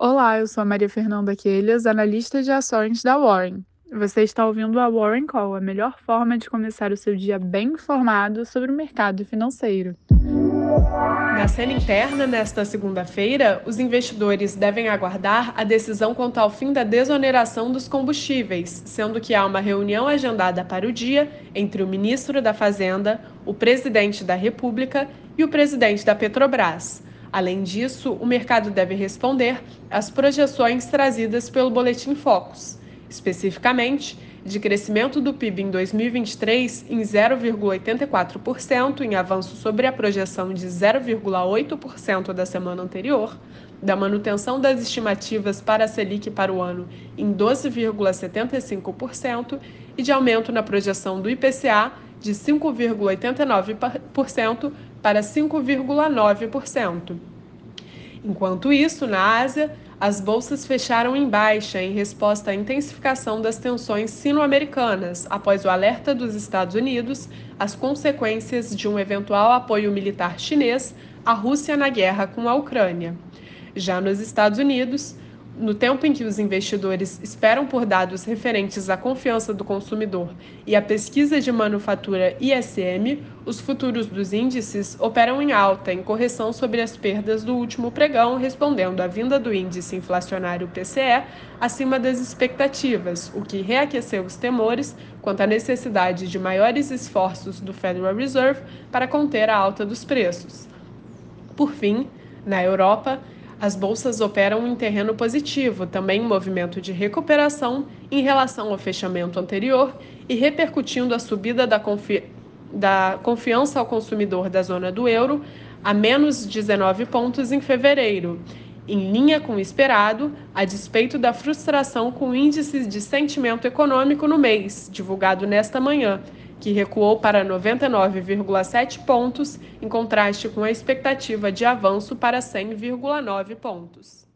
Olá, eu sou a Maria Fernanda Quelhas, analista de ações da Warren. Você está ouvindo a Warren Call, a melhor forma de começar o seu dia bem informado sobre o mercado financeiro. Na cena interna, nesta segunda-feira, os investidores devem aguardar a decisão quanto ao fim da desoneração dos combustíveis, sendo que há uma reunião agendada para o dia entre o ministro da Fazenda, o presidente da República e o presidente da Petrobras. Além disso, o mercado deve responder às projeções trazidas pelo Boletim Focus, especificamente de crescimento do PIB em 2023 em 0,84%, em avanço sobre a projeção de 0,8% da semana anterior, da manutenção das estimativas para a Selic para o ano em 12,75% e de aumento na projeção do IPCA de 5,89% para 5,9%. Enquanto isso, na Ásia, as bolsas fecharam em baixa em resposta à intensificação das tensões sino-americanas após o alerta dos Estados Unidos às consequências de um eventual apoio militar chinês à Rússia na guerra com a Ucrânia. Já nos Estados Unidos, no tempo em que os investidores esperam por dados referentes à confiança do consumidor e à pesquisa de manufatura ISM, os futuros dos índices operam em alta, em correção sobre as perdas do último pregão, respondendo à vinda do índice inflacionário PCE acima das expectativas, o que reaqueceu os temores quanto à necessidade de maiores esforços do Federal Reserve para conter a alta dos preços. Por fim, na Europa, as bolsas operam em terreno positivo, também em movimento de recuperação em relação ao fechamento anterior e repercutindo a subida da, confi da confiança ao consumidor da zona do euro a menos 19 pontos em fevereiro, em linha com o esperado, a despeito da frustração com índices de sentimento econômico no mês, divulgado nesta manhã, que recuou para 99,7 pontos, em contraste com a expectativa de avanço para 100,9 pontos.